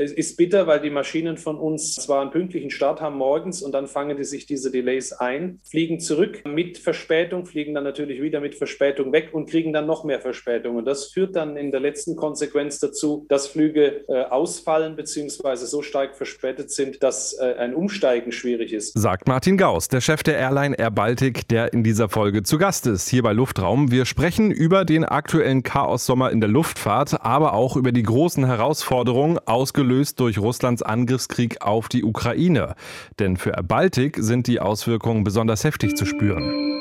Es ist bitter, weil die Maschinen von uns zwar einen pünktlichen Start haben morgens und dann fangen die sich diese Delays ein, fliegen zurück mit Verspätung, fliegen dann natürlich wieder mit Verspätung weg und kriegen dann noch mehr Verspätung. Und das führt dann in der letzten Konsequenz dazu, dass Flüge äh, ausfallen bzw. so stark verspätet sind, dass äh, ein Umsteigen schwierig ist. Sagt Martin Gauss, der Chef der Airline Air Baltic, der in dieser Folge zu Gast ist, hier bei Luftraum. Wir sprechen über den aktuellen Chaos-Sommer in der Luftfahrt, aber auch über die großen Herausforderungen, ausgelöst durch Russlands Angriffskrieg auf die Ukraine. Denn für Air Baltic sind die Auswirkungen besonders heftig zu spüren.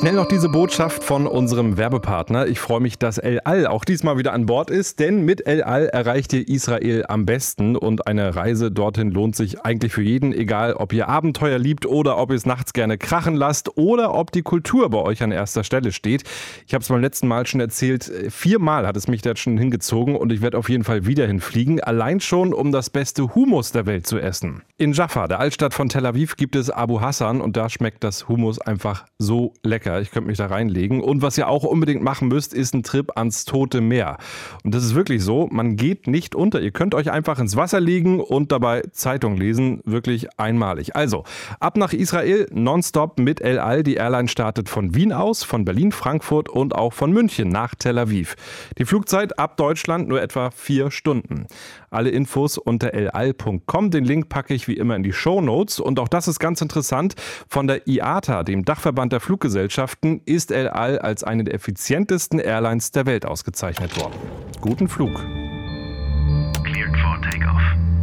Schnell noch diese Botschaft von unserem Werbepartner. Ich freue mich, dass El Al auch diesmal wieder an Bord ist, denn mit El Al erreicht ihr Israel am besten und eine Reise dorthin lohnt sich eigentlich für jeden, egal ob ihr Abenteuer liebt oder ob ihr es nachts gerne krachen lasst oder ob die Kultur bei euch an erster Stelle steht. Ich habe es beim letzten Mal schon erzählt, viermal hat es mich da schon hingezogen und ich werde auf jeden Fall wieder hinfliegen, allein schon um das beste Humus der Welt zu essen. In Jaffa, der Altstadt von Tel Aviv, gibt es Abu Hassan und da schmeckt das Humus einfach so lecker lecker. Ich könnte mich da reinlegen. Und was ihr auch unbedingt machen müsst, ist ein Trip ans Tote Meer. Und das ist wirklich so, man geht nicht unter. Ihr könnt euch einfach ins Wasser legen und dabei Zeitung lesen. Wirklich einmalig. Also, ab nach Israel, nonstop mit El Al. Die Airline startet von Wien aus, von Berlin, Frankfurt und auch von München nach Tel Aviv. Die Flugzeit ab Deutschland nur etwa vier Stunden. Alle Infos unter elal.com. Den Link packe ich wie immer in die Show Notes. Und auch das ist ganz interessant. Von der IATA, dem Dachverband der Fluggesellschaften, ist El Al als eine der effizientesten Airlines der Welt ausgezeichnet worden. Guten Flug.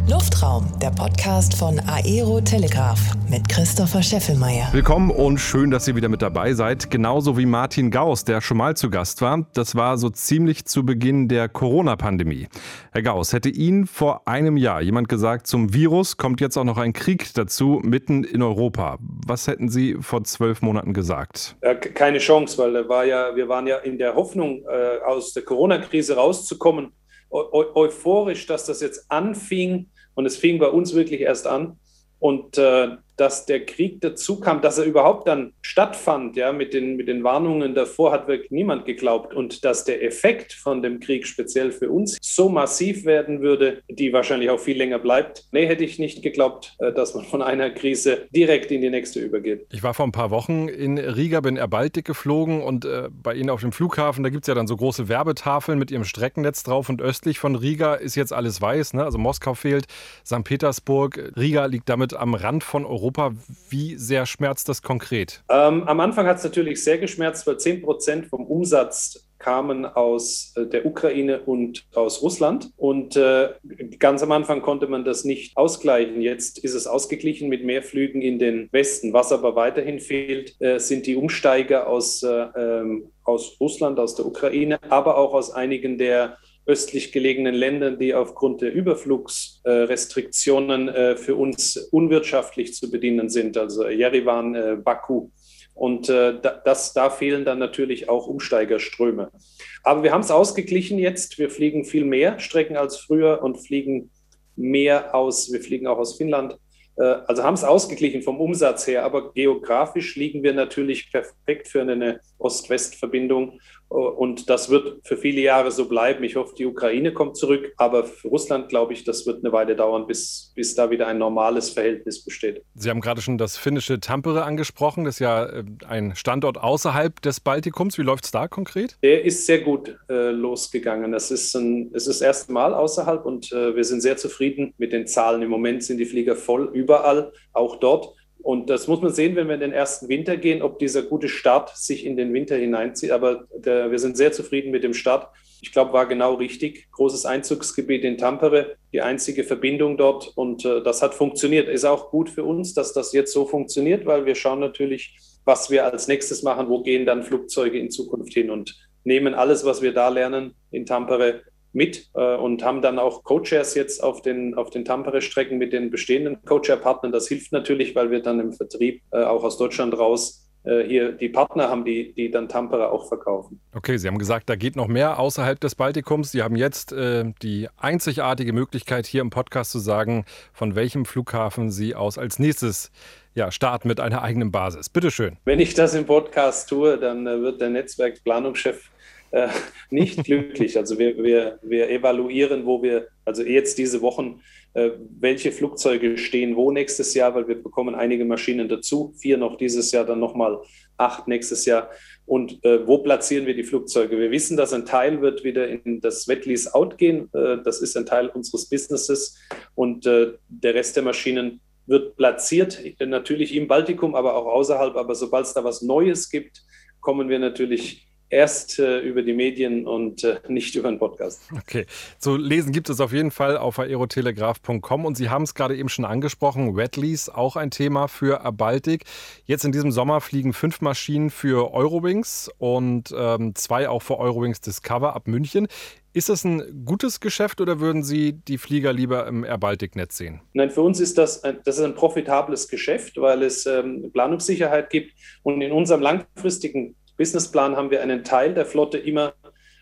Luftraum, der Podcast von Aero Telegraph mit Christopher Scheffelmeier. Willkommen und schön, dass ihr wieder mit dabei seid. Genauso wie Martin Gauss, der schon mal zu Gast war. Das war so ziemlich zu Beginn der Corona-Pandemie. Herr Gauss, hätte Ihnen vor einem Jahr jemand gesagt, zum Virus kommt jetzt auch noch ein Krieg dazu, mitten in Europa. Was hätten Sie vor zwölf Monaten gesagt? Keine Chance, weil war ja, wir waren ja in der Hoffnung, äh, aus der Corona-Krise rauszukommen, euphorisch, dass das jetzt anfing und es fing bei uns wirklich erst an. Und äh, dass der Krieg dazu kam, dass er überhaupt dann stattfand, ja, mit den, mit den Warnungen davor hat wirklich niemand geglaubt. Und dass der Effekt von dem Krieg speziell für uns so massiv werden würde, die wahrscheinlich auch viel länger bleibt. Nee, hätte ich nicht geglaubt, äh, dass man von einer Krise direkt in die nächste übergeht. Ich war vor ein paar Wochen in Riga, bin Air Baltic geflogen und äh, bei Ihnen auf dem Flughafen, da gibt es ja dann so große Werbetafeln mit Ihrem Streckennetz drauf und östlich von Riga ist jetzt alles weiß, ne? also Moskau fehlt, St. Petersburg, Riga liegt damit am Rand von Europa. Europa. Wie sehr schmerzt das konkret? Ähm, am Anfang hat es natürlich sehr geschmerzt, weil 10 Prozent vom Umsatz kamen aus äh, der Ukraine und aus Russland. Und äh, ganz am Anfang konnte man das nicht ausgleichen. Jetzt ist es ausgeglichen mit mehr Flügen in den Westen. Was aber weiterhin fehlt, äh, sind die Umsteiger aus, äh, ähm, aus Russland, aus der Ukraine, aber auch aus einigen der östlich gelegenen Ländern, die aufgrund der Überflugsrestriktionen äh, für uns unwirtschaftlich zu bedienen sind, also Yerevan, äh, Baku. Und äh, das, da fehlen dann natürlich auch Umsteigerströme. Aber wir haben es ausgeglichen jetzt. Wir fliegen viel mehr Strecken als früher und fliegen mehr aus. Wir fliegen auch aus Finnland. Also haben es ausgeglichen vom Umsatz her, aber geografisch liegen wir natürlich perfekt für eine Ost-West-Verbindung und das wird für viele Jahre so bleiben. Ich hoffe, die Ukraine kommt zurück. Aber für Russland glaube ich, das wird eine Weile dauern, bis, bis da wieder ein normales Verhältnis besteht. Sie haben gerade schon das finnische Tampere angesprochen. Das ist ja äh, ein Standort außerhalb des Baltikums. Wie läuft es da konkret? Der ist sehr gut äh, losgegangen. Das ist, ein, es ist das erste Mal außerhalb und äh, wir sind sehr zufrieden mit den Zahlen. Im Moment sind die Flieger voll überall, auch dort. Und das muss man sehen, wenn wir in den ersten Winter gehen, ob dieser gute Start sich in den Winter hineinzieht. Aber der, wir sind sehr zufrieden mit dem Start. Ich glaube, war genau richtig. Großes Einzugsgebiet in Tampere, die einzige Verbindung dort. Und äh, das hat funktioniert. Ist auch gut für uns, dass das jetzt so funktioniert, weil wir schauen natürlich, was wir als nächstes machen. Wo gehen dann Flugzeuge in Zukunft hin und nehmen alles, was wir da lernen in Tampere mit äh, und haben dann auch Co-Chairs jetzt auf den, auf den Tampere-Strecken mit den bestehenden Co-Chair-Partnern. Das hilft natürlich, weil wir dann im Vertrieb äh, auch aus Deutschland raus äh, hier die Partner haben, die, die dann Tampere auch verkaufen. Okay, Sie haben gesagt, da geht noch mehr außerhalb des Baltikums. Sie haben jetzt äh, die einzigartige Möglichkeit, hier im Podcast zu sagen, von welchem Flughafen Sie aus als nächstes ja, starten mit einer eigenen Basis. Bitte schön. Wenn ich das im Podcast tue, dann äh, wird der Netzwerkplanungschef äh, nicht glücklich. Also wir, wir, wir evaluieren, wo wir, also jetzt diese Wochen, äh, welche Flugzeuge stehen wo nächstes Jahr, weil wir bekommen einige Maschinen dazu, vier noch dieses Jahr, dann nochmal acht nächstes Jahr. Und äh, wo platzieren wir die Flugzeuge? Wir wissen, dass ein Teil wird wieder in das Wetlease Out gehen. Äh, das ist ein Teil unseres Businesses. Und äh, der Rest der Maschinen wird platziert, natürlich im Baltikum, aber auch außerhalb. Aber sobald es da was Neues gibt, kommen wir natürlich erst äh, über die Medien und äh, nicht über einen Podcast. Okay, zu lesen gibt es auf jeden Fall auf aerotelegraph.com und Sie haben es gerade eben schon angesprochen, Wetlease, auch ein Thema für Abaltic. Jetzt in diesem Sommer fliegen fünf Maschinen für Eurowings und ähm, zwei auch für Eurowings Discover ab München. Ist das ein gutes Geschäft oder würden Sie die Flieger lieber im Air Baltic-Netz sehen? Nein, für uns ist das ein, das ist ein profitables Geschäft, weil es ähm, Planungssicherheit gibt und in unserem langfristigen Businessplan haben wir einen Teil der Flotte immer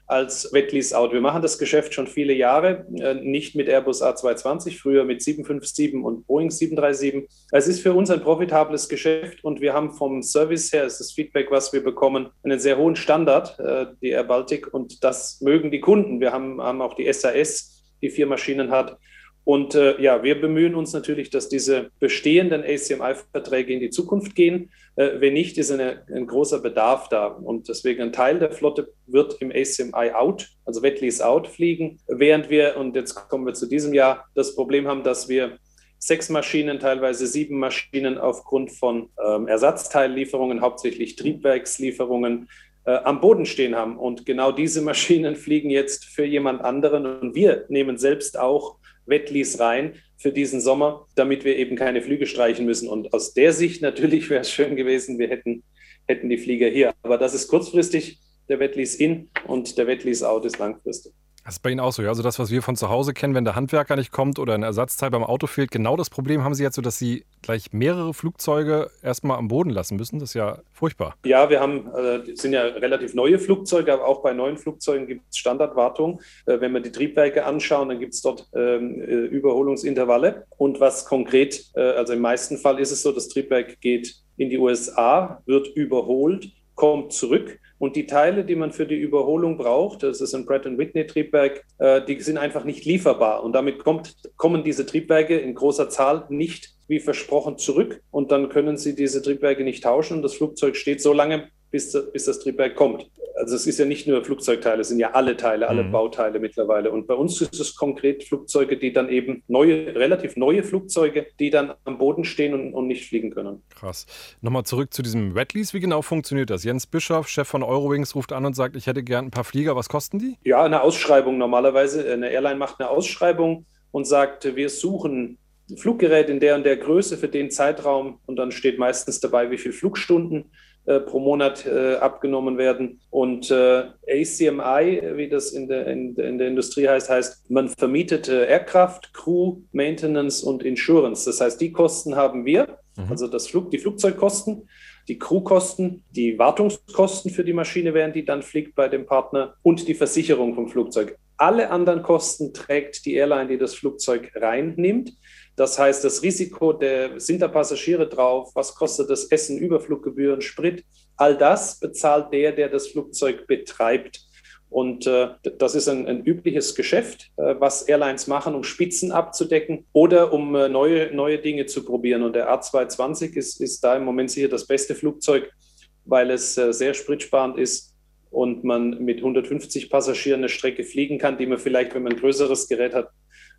als Wetlease Out. Wir machen das Geschäft schon viele Jahre, äh, nicht mit Airbus A220, früher mit 757 und Boeing 737. Es ist für uns ein profitables Geschäft und wir haben vom Service her, ist das Feedback, was wir bekommen, einen sehr hohen Standard, äh, die Air Baltic, und das mögen die Kunden. Wir haben, haben auch die SAS, die vier Maschinen hat. Und äh, ja, wir bemühen uns natürlich, dass diese bestehenden ACMI-Verträge in die Zukunft gehen. Äh, wenn nicht, ist eine, ein großer Bedarf da. Und deswegen ein Teil der Flotte wird im ACMI out, also Wetlease out fliegen, während wir, und jetzt kommen wir zu diesem Jahr, das Problem haben, dass wir sechs Maschinen, teilweise sieben Maschinen aufgrund von ähm, Ersatzteillieferungen, hauptsächlich Triebwerkslieferungen, äh, am Boden stehen haben. Und genau diese Maschinen fliegen jetzt für jemand anderen und wir nehmen selbst auch Wettlease rein für diesen Sommer, damit wir eben keine Flüge streichen müssen. Und aus der Sicht natürlich wäre es schön gewesen, wir hätten, hätten die Flieger hier. Aber das ist kurzfristig der Wettlease in und der Wettlease out ist langfristig. Das ist bei Ihnen auch so, ja? Also das, was wir von zu Hause kennen, wenn der Handwerker nicht kommt oder ein Ersatzteil beim Auto fehlt, genau das Problem haben Sie jetzt so, dass Sie gleich mehrere Flugzeuge erstmal am Boden lassen müssen. Das ist ja furchtbar. Ja, wir haben, äh, sind ja relativ neue Flugzeuge, aber auch bei neuen Flugzeugen gibt es Standardwartung. Äh, wenn wir die Triebwerke anschauen, dann gibt es dort ähm, äh, Überholungsintervalle. Und was konkret, äh, also im meisten Fall ist es so, das Triebwerk geht in die USA, wird überholt, kommt zurück und die Teile, die man für die Überholung braucht, das ist ein Pratt Whitney Triebwerk, äh, die sind einfach nicht lieferbar. Und damit kommt, kommen diese Triebwerke in großer Zahl nicht wie versprochen zurück. Und dann können Sie diese Triebwerke nicht tauschen. Und das Flugzeug steht so lange, bis, bis das Triebwerk kommt also es ist ja nicht nur Flugzeugteile, es sind ja alle Teile, alle mhm. Bauteile mittlerweile. Und bei uns ist es konkret Flugzeuge, die dann eben neue, relativ neue Flugzeuge, die dann am Boden stehen und, und nicht fliegen können. Krass. Nochmal zurück zu diesem Red Lease. Wie genau funktioniert das? Jens Bischoff, Chef von Eurowings, ruft an und sagt, ich hätte gern ein paar Flieger. Was kosten die? Ja, eine Ausschreibung normalerweise. Eine Airline macht eine Ausschreibung und sagt, wir suchen Fluggerät in der und der Größe für den Zeitraum und dann steht meistens dabei, wie viele Flugstunden äh, pro Monat äh, abgenommen werden. Und äh, ACMI, wie das in der, in, in, der Industrie heißt, heißt, man vermietet äh, Aircraft, Crew, Maintenance und Insurance. Das heißt, die Kosten haben wir, mhm. also das Flug, die Flugzeugkosten, die Crewkosten, die Wartungskosten für die Maschine, während die dann fliegt bei dem Partner und die Versicherung vom Flugzeug. Alle anderen Kosten trägt die Airline, die das Flugzeug reinnimmt. Das heißt, das Risiko, der, sind da Passagiere drauf, was kostet das Essen, Überfluggebühren, Sprit, all das bezahlt der, der das Flugzeug betreibt. Und äh, das ist ein, ein übliches Geschäft, äh, was Airlines machen, um Spitzen abzudecken oder um äh, neue, neue Dinge zu probieren. Und der A220 ist, ist da im Moment sicher das beste Flugzeug, weil es äh, sehr spritsparend ist und man mit 150 Passagieren eine Strecke fliegen kann, die man vielleicht, wenn man ein größeres Gerät hat,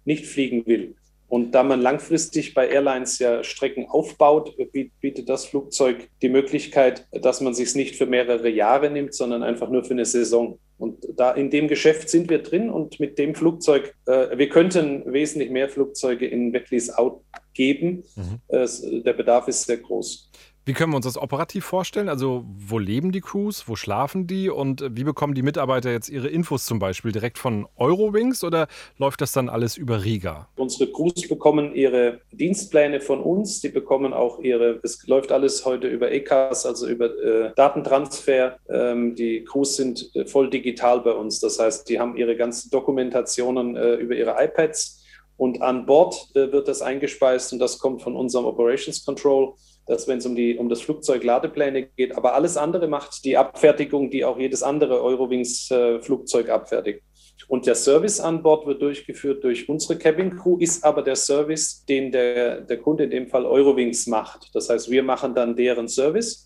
nicht fliegen will. Und da man langfristig bei Airlines ja Strecken aufbaut, bietet das Flugzeug die Möglichkeit, dass man sich nicht für mehrere Jahre nimmt, sondern einfach nur für eine Saison. Und da in dem Geschäft sind wir drin und mit dem Flugzeug, äh, wir könnten wesentlich mehr Flugzeuge in Wetlease Out geben. Mhm. Äh, der Bedarf ist sehr groß. Wie können wir uns das operativ vorstellen? Also wo leben die Crews, wo schlafen die und wie bekommen die Mitarbeiter jetzt ihre Infos zum Beispiel direkt von Eurowings oder läuft das dann alles über Riga? Unsere Crews bekommen ihre Dienstpläne von uns, die bekommen auch ihre, es läuft alles heute über ECAS, also über äh, Datentransfer. Ähm, die Crews sind äh, voll digital bei uns, das heißt, die haben ihre ganzen Dokumentationen äh, über ihre iPads und an Bord äh, wird das eingespeist und das kommt von unserem Operations Control dass wenn es um, die, um das Flugzeug Ladepläne geht, aber alles andere macht die Abfertigung, die auch jedes andere Eurowings-Flugzeug äh, abfertigt. Und der Service an Bord wird durchgeführt durch unsere Cabin Crew, ist aber der Service, den der, der Kunde in dem Fall Eurowings macht. Das heißt, wir machen dann deren Service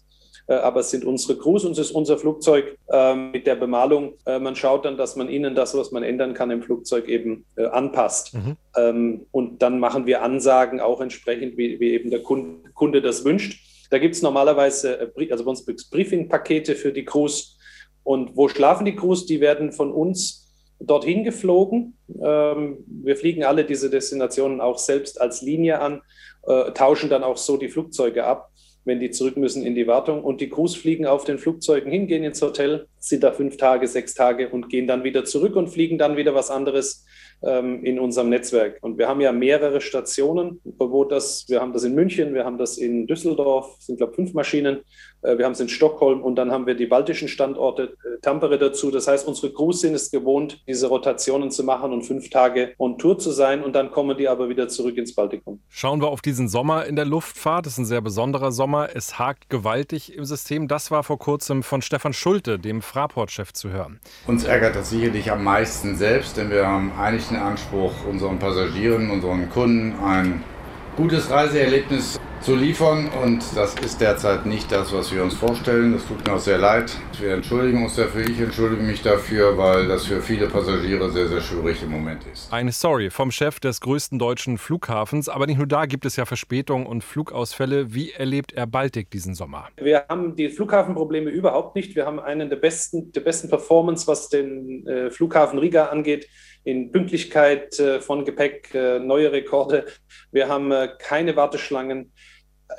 aber es sind unsere Crews und es ist unser Flugzeug äh, mit der Bemalung. Äh, man schaut dann, dass man ihnen das, was man ändern kann im Flugzeug eben äh, anpasst. Mhm. Ähm, und dann machen wir Ansagen auch entsprechend, wie, wie eben der Kunde, Kunde das wünscht. Da gibt es normalerweise, äh, also bei uns Briefing-Pakete für die Crews. Und wo schlafen die Crews? Die werden von uns dorthin geflogen. Ähm, wir fliegen alle diese Destinationen auch selbst als Linie an, äh, tauschen dann auch so die Flugzeuge ab wenn die zurück müssen in die Wartung. Und die Crews fliegen auf den Flugzeugen hin, gehen ins Hotel, sind da fünf Tage, sechs Tage und gehen dann wieder zurück und fliegen dann wieder was anderes ähm, in unserem Netzwerk. Und wir haben ja mehrere Stationen, wo das, wir haben das in München, wir haben das in Düsseldorf, sind glaube ich fünf Maschinen, wir haben es in Stockholm und dann haben wir die baltischen Standorte, äh, Tampere dazu. Das heißt, unsere Crews sind es gewohnt, diese Rotationen zu machen und fünf Tage on Tour zu sein und dann kommen die aber wieder zurück ins Baltikum. Schauen wir auf diesen Sommer in der Luftfahrt. Das ist ein sehr besonderer Sommer. Es hakt gewaltig im System. Das war vor kurzem von Stefan Schulte, dem Fraport-Chef, zu hören. Uns ärgert das sicherlich am meisten selbst, denn wir haben eigentlich den Anspruch, unseren Passagieren, unseren Kunden ein gutes Reiseerlebnis zu liefern und das ist derzeit nicht das, was wir uns vorstellen. Das tut mir auch sehr leid. Wir entschuldigen uns dafür. Ich entschuldige mich dafür, weil das für viele Passagiere sehr, sehr schwierig im Moment ist. Eine Story vom Chef des größten deutschen Flughafens. Aber nicht nur da gibt es ja Verspätungen und Flugausfälle. Wie erlebt er Baltic diesen Sommer? Wir haben die Flughafenprobleme überhaupt nicht. Wir haben einen der besten, der besten Performance, was den äh, Flughafen Riga angeht in Pünktlichkeit äh, von Gepäck, äh, neue Rekorde. Wir haben äh, keine Warteschlangen.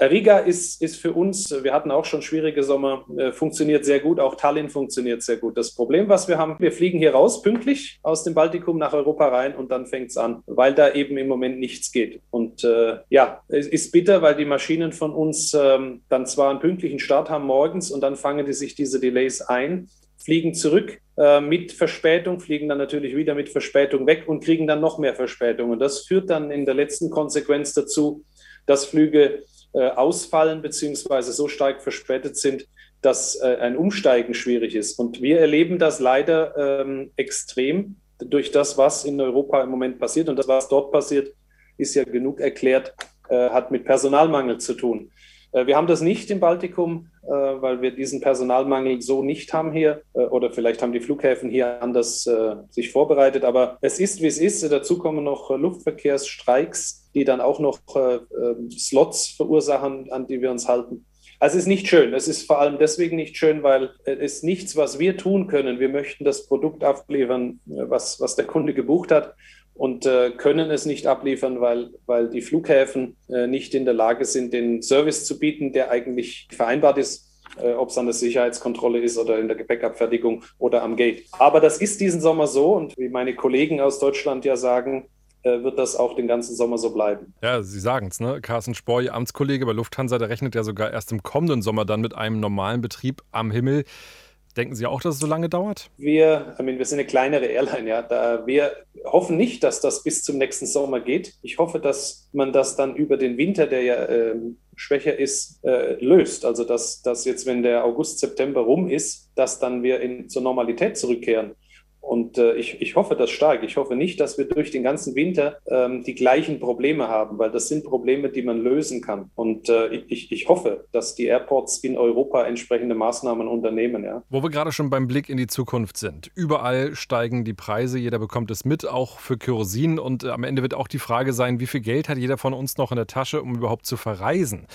Riga ist, ist für uns, wir hatten auch schon schwierige Sommer, funktioniert sehr gut. Auch Tallinn funktioniert sehr gut. Das Problem, was wir haben, wir fliegen hier raus, pünktlich aus dem Baltikum nach Europa rein und dann fängt es an, weil da eben im Moment nichts geht. Und äh, ja, es ist bitter, weil die Maschinen von uns ähm, dann zwar einen pünktlichen Start haben morgens und dann fangen die sich diese Delays ein fliegen zurück äh, mit Verspätung, fliegen dann natürlich wieder mit Verspätung weg und kriegen dann noch mehr Verspätung. Und das führt dann in der letzten Konsequenz dazu, dass Flüge äh, ausfallen bzw. so stark verspätet sind, dass äh, ein Umsteigen schwierig ist. Und wir erleben das leider ähm, extrem durch das, was in Europa im Moment passiert. Und das, was dort passiert, ist ja genug erklärt, äh, hat mit Personalmangel zu tun. Äh, wir haben das nicht im Baltikum, äh, weil wir diesen Personalmangel so nicht haben hier. Äh, oder vielleicht haben die Flughäfen hier anders sich vorbereitet. Aber es ist, wie es ist. Dazu kommen noch Luftverkehrsstreiks, die dann auch noch ähm, Slots verursachen, an die wir uns halten. Also es ist nicht schön. Es ist vor allem deswegen nicht schön, weil es ist nichts, was wir tun können. Wir möchten das Produkt abliefern, was, was der Kunde gebucht hat und äh, können es nicht abliefern, weil, weil die Flughäfen äh, nicht in der Lage sind, den Service zu bieten, der eigentlich vereinbart ist, äh, ob es an der Sicherheitskontrolle ist oder in der Gepäckabfertigung oder am Gate. Aber das ist diesen Sommer so und wie meine Kollegen aus Deutschland ja sagen, äh, wird das auch den ganzen Sommer so bleiben. Ja, Sie sagen es, ne? Carsten Spohr, Ihr Amtskollege bei Lufthansa, der rechnet ja sogar erst im kommenden Sommer dann mit einem normalen Betrieb am Himmel. Denken Sie auch, dass es so lange dauert? Wir, I mean, wir sind eine kleinere Airline, ja. Da wir hoffen nicht, dass das bis zum nächsten Sommer geht. Ich hoffe, dass man das dann über den Winter, der ja äh, schwächer ist, äh, löst. Also dass, dass jetzt, wenn der August, September rum ist, dass dann wir in, zur Normalität zurückkehren. Und äh, ich, ich hoffe das stark. Ich hoffe nicht, dass wir durch den ganzen Winter ähm, die gleichen Probleme haben, weil das sind Probleme, die man lösen kann. Und äh, ich, ich hoffe, dass die Airports in Europa entsprechende Maßnahmen unternehmen. Ja. Wo wir gerade schon beim Blick in die Zukunft sind. Überall steigen die Preise, jeder bekommt es mit, auch für Kerosin. Und äh, am Ende wird auch die Frage sein, wie viel Geld hat jeder von uns noch in der Tasche, um überhaupt zu verreisen?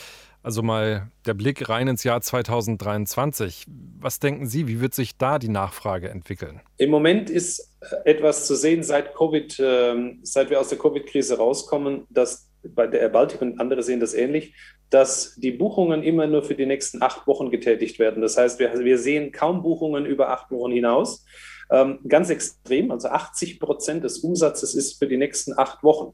Also mal der Blick rein ins Jahr 2023. Was denken Sie, wie wird sich da die Nachfrage entwickeln? Im Moment ist äh, etwas zu sehen seit Covid, äh, seit wir aus der Covid-Krise rauskommen, dass bei der Air Baltic und andere sehen das ähnlich, dass die Buchungen immer nur für die nächsten acht Wochen getätigt werden. Das heißt, wir, wir sehen kaum Buchungen über acht Wochen hinaus. Ähm, ganz extrem, also 80 Prozent des Umsatzes ist für die nächsten acht Wochen.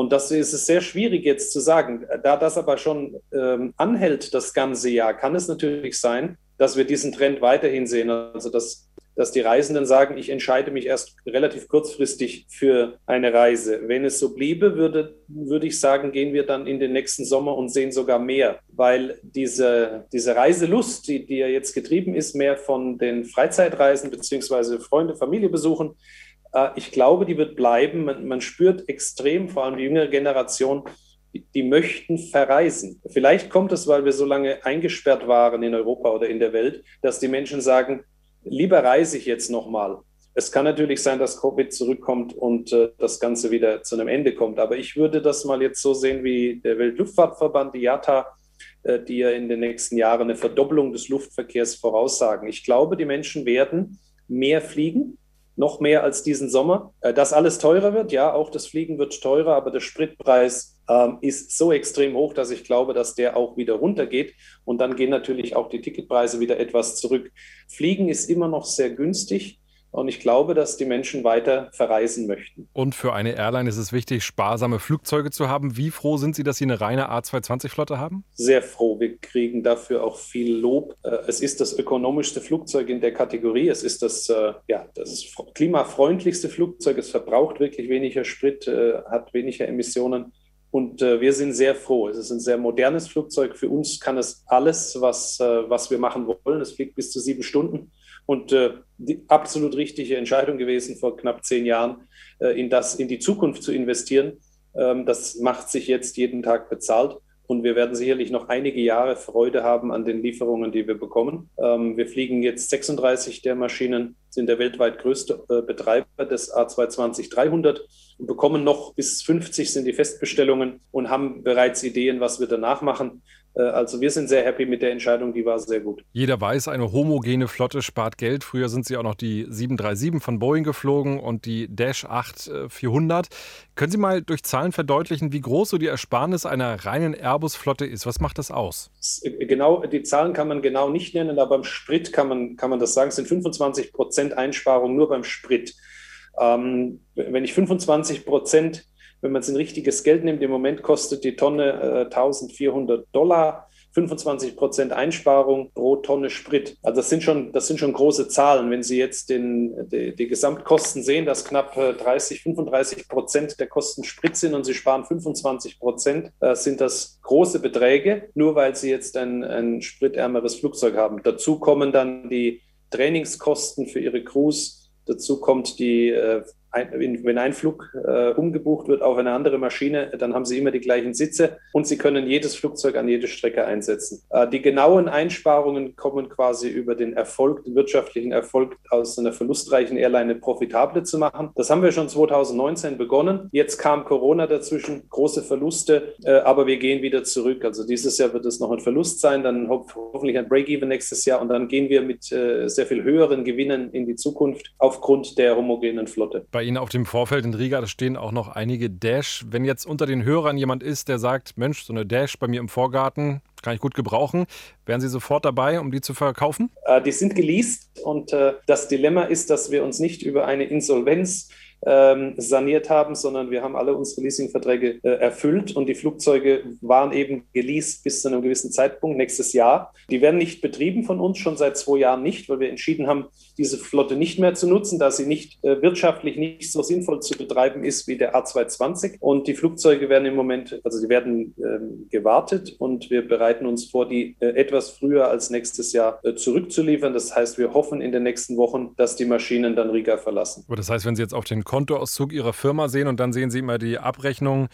Und das ist es sehr schwierig jetzt zu sagen. Da das aber schon ähm, anhält das ganze Jahr, kann es natürlich sein, dass wir diesen Trend weiterhin sehen. Also dass dass die Reisenden sagen, ich entscheide mich erst relativ kurzfristig für eine Reise. Wenn es so bliebe, würde, würde ich sagen, gehen wir dann in den nächsten Sommer und sehen sogar mehr, weil diese, diese Reiselust, die, die ja jetzt getrieben ist, mehr von den Freizeitreisen beziehungsweise Freunde, Familie besuchen, ich glaube, die wird bleiben. Man, man spürt extrem, vor allem die jüngere Generation, die, die möchten verreisen. Vielleicht kommt es, weil wir so lange eingesperrt waren in Europa oder in der Welt, dass die Menschen sagen, lieber reise ich jetzt nochmal. Es kann natürlich sein, dass Covid zurückkommt und äh, das Ganze wieder zu einem Ende kommt. Aber ich würde das mal jetzt so sehen wie der Weltluftfahrtverband, die IATA, äh, die ja in den nächsten Jahren eine Verdoppelung des Luftverkehrs voraussagen. Ich glaube, die Menschen werden mehr fliegen, noch mehr als diesen Sommer. Äh, dass alles teurer wird, ja, auch das Fliegen wird teurer, aber der Spritpreis ähm, ist so extrem hoch, dass ich glaube, dass der auch wieder runtergeht. Und dann gehen natürlich auch die Ticketpreise wieder etwas zurück. Fliegen ist immer noch sehr günstig. Und ich glaube, dass die Menschen weiter verreisen möchten. Und für eine Airline ist es wichtig, sparsame Flugzeuge zu haben. Wie froh sind Sie, dass Sie eine reine A220-Flotte haben? Sehr froh. Wir kriegen dafür auch viel Lob. Äh, es ist das ökonomischste Flugzeug in der Kategorie. Es ist das, äh, ja, das klimafreundlichste Flugzeug. Es verbraucht wirklich weniger Sprit, äh, hat weniger Emissionen. Und äh, wir sind sehr froh. Es ist ein sehr modernes Flugzeug. Für uns kann es alles, was, äh, was wir machen wollen. Es fliegt bis zu sieben Stunden. Und äh, die absolut richtige Entscheidung gewesen, vor knapp zehn Jahren äh, in, das, in die Zukunft zu investieren. Ähm, das macht sich jetzt jeden Tag bezahlt. Und wir werden sicherlich noch einige Jahre Freude haben an den Lieferungen, die wir bekommen. Ähm, wir fliegen jetzt 36 der Maschinen, sind der weltweit größte äh, Betreiber des A220-300 und bekommen noch bis 50 sind die Festbestellungen und haben bereits Ideen, was wir danach machen. Äh, also wir sind sehr happy mit der Entscheidung, die war sehr gut. Jeder weiß, eine homogene Flotte spart Geld. Früher sind sie auch noch die 737 von Boeing geflogen und die Dash 8 400. Äh, Können Sie mal durch Zahlen verdeutlichen, wie groß so die Ersparnis einer reinen Airbus-Flotte ist? Was macht das aus? Äh, genau, die Zahlen kann man genau nicht nennen, aber beim Sprit kann man, kann man das sagen. Es sind 25 Prozent Einsparung nur beim Sprit. Ähm, wenn ich 25 Prozent wenn man es in richtiges Geld nimmt, im Moment kostet die Tonne äh, 1400 Dollar. 25 Prozent Einsparung pro Tonne Sprit. Also das sind schon, das sind schon große Zahlen. Wenn Sie jetzt den, die, die Gesamtkosten sehen, dass knapp 30, äh, 35 Prozent der Kosten Sprit sind und Sie sparen 25 Prozent, äh, sind das große Beträge, nur weil Sie jetzt ein, ein spritärmeres Flugzeug haben. Dazu kommen dann die Trainingskosten für Ihre Crews. Dazu kommt die äh, ein, wenn ein Flug äh, umgebucht wird auf eine andere Maschine, dann haben Sie immer die gleichen Sitze und Sie können jedes Flugzeug an jede Strecke einsetzen. Äh, die genauen Einsparungen kommen quasi über den Erfolg, den wirtschaftlichen Erfolg aus einer verlustreichen Airline profitable zu machen. Das haben wir schon 2019 begonnen. Jetzt kam Corona dazwischen, große Verluste, äh, aber wir gehen wieder zurück. Also dieses Jahr wird es noch ein Verlust sein, dann ho hoffentlich ein Break-Even nächstes Jahr und dann gehen wir mit äh, sehr viel höheren Gewinnen in die Zukunft aufgrund der homogenen Flotte. Bei bei Ihnen auf dem Vorfeld in Riga, da stehen auch noch einige Dash. Wenn jetzt unter den Hörern jemand ist, der sagt, Mensch, so eine Dash bei mir im Vorgarten kann ich gut gebrauchen, wären Sie sofort dabei, um die zu verkaufen? Äh, die sind geleast und äh, das Dilemma ist, dass wir uns nicht über eine Insolvenz ähm, saniert haben, sondern wir haben alle unsere Leasingverträge äh, erfüllt und die Flugzeuge waren eben geleast bis zu einem gewissen Zeitpunkt nächstes Jahr. Die werden nicht betrieben von uns, schon seit zwei Jahren nicht, weil wir entschieden haben, diese Flotte nicht mehr zu nutzen, da sie nicht äh, wirtschaftlich nicht so sinnvoll zu betreiben ist wie der A220. Und die Flugzeuge werden im Moment, also die werden ähm, gewartet und wir bereiten uns vor, die äh, etwas früher als nächstes Jahr äh, zurückzuliefern. Das heißt, wir hoffen in den nächsten Wochen, dass die Maschinen dann Riga verlassen. Aber das heißt, wenn Sie jetzt auf den Kontoauszug Ihrer Firma sehen und dann sehen Sie immer die Abrechnung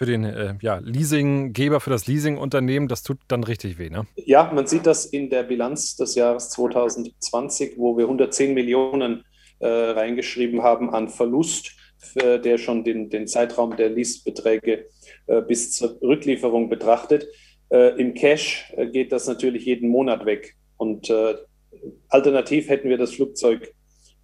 für den äh, ja, Leasinggeber, für das Leasingunternehmen, das tut dann richtig weh, ne? Ja, man sieht das in der Bilanz des Jahres 2020, wo wir 110 Millionen äh, reingeschrieben haben an Verlust, für, der schon den, den Zeitraum der Leasebeträge äh, bis zur Rücklieferung betrachtet. Äh, Im Cash äh, geht das natürlich jeden Monat weg. Und äh, alternativ hätten wir das Flugzeug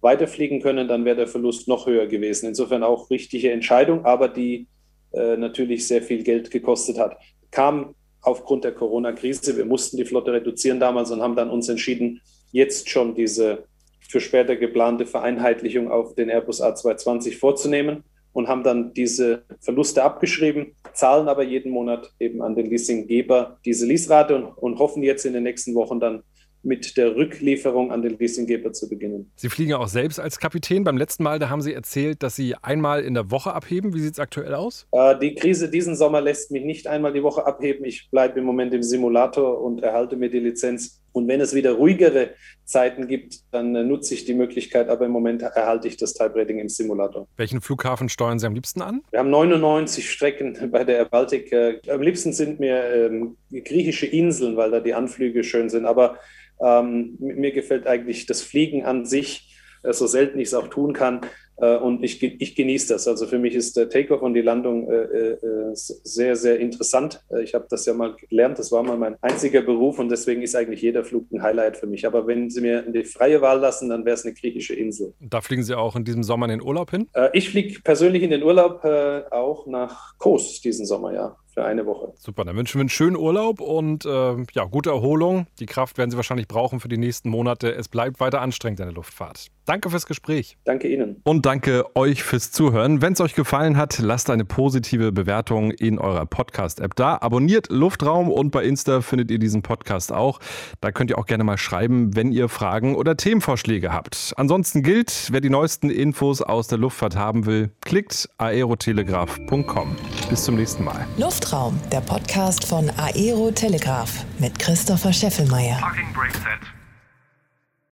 weiterfliegen können, dann wäre der Verlust noch höher gewesen. Insofern auch richtige Entscheidung, aber die äh, natürlich sehr viel Geld gekostet hat. Kam aufgrund der Corona-Krise. Wir mussten die Flotte reduzieren damals und haben dann uns entschieden, jetzt schon diese für später geplante Vereinheitlichung auf den Airbus A220 vorzunehmen und haben dann diese Verluste abgeschrieben, zahlen aber jeden Monat eben an den Leasinggeber diese Leaserate und, und hoffen jetzt in den nächsten Wochen dann mit der Rücklieferung an den Leasinggeber zu beginnen. Sie fliegen ja auch selbst als Kapitän. Beim letzten Mal, da haben Sie erzählt, dass Sie einmal in der Woche abheben. Wie sieht es aktuell aus? Äh, die Krise diesen Sommer lässt mich nicht einmal die Woche abheben. Ich bleibe im Moment im Simulator und erhalte mir die Lizenz. Und wenn es wieder ruhigere Zeiten gibt, dann äh, nutze ich die Möglichkeit. Aber im Moment erhalte ich das Type-Rating im Simulator. Welchen Flughafen steuern Sie am liebsten an? Wir haben 99 Strecken bei der Baltic. Äh, am liebsten sind mir ähm, griechische Inseln, weil da die Anflüge schön sind. Aber ähm, mir gefällt eigentlich das Fliegen an sich, äh, so selten ich es auch tun kann. Äh, und ich, ich genieße das. Also für mich ist der Takeoff und die Landung äh, äh, sehr, sehr interessant. Äh, ich habe das ja mal gelernt. Das war mal mein einziger Beruf und deswegen ist eigentlich jeder Flug ein Highlight für mich. Aber wenn Sie mir die freie Wahl lassen, dann wäre es eine griechische Insel. Da fliegen Sie auch in diesem Sommer in den Urlaub hin? Äh, ich fliege persönlich in den Urlaub auch nach Kos diesen Sommer, ja für eine Woche. Super, dann wünschen wir einen schönen Urlaub und äh, ja, gute Erholung. Die Kraft werden Sie wahrscheinlich brauchen für die nächsten Monate. Es bleibt weiter anstrengend in der Luftfahrt. Danke fürs Gespräch. Danke Ihnen. Und danke euch fürs Zuhören. Wenn es euch gefallen hat, lasst eine positive Bewertung in eurer Podcast-App da. Abonniert Luftraum und bei Insta findet ihr diesen Podcast auch. Da könnt ihr auch gerne mal schreiben, wenn ihr Fragen oder Themenvorschläge habt. Ansonsten gilt, wer die neuesten Infos aus der Luftfahrt haben will, klickt aerotelegraph.com. Bis zum nächsten Mal. Luft Luftraum, der Podcast von Aero Telegraph mit Christopher Scheffelmeier. Parking brake set.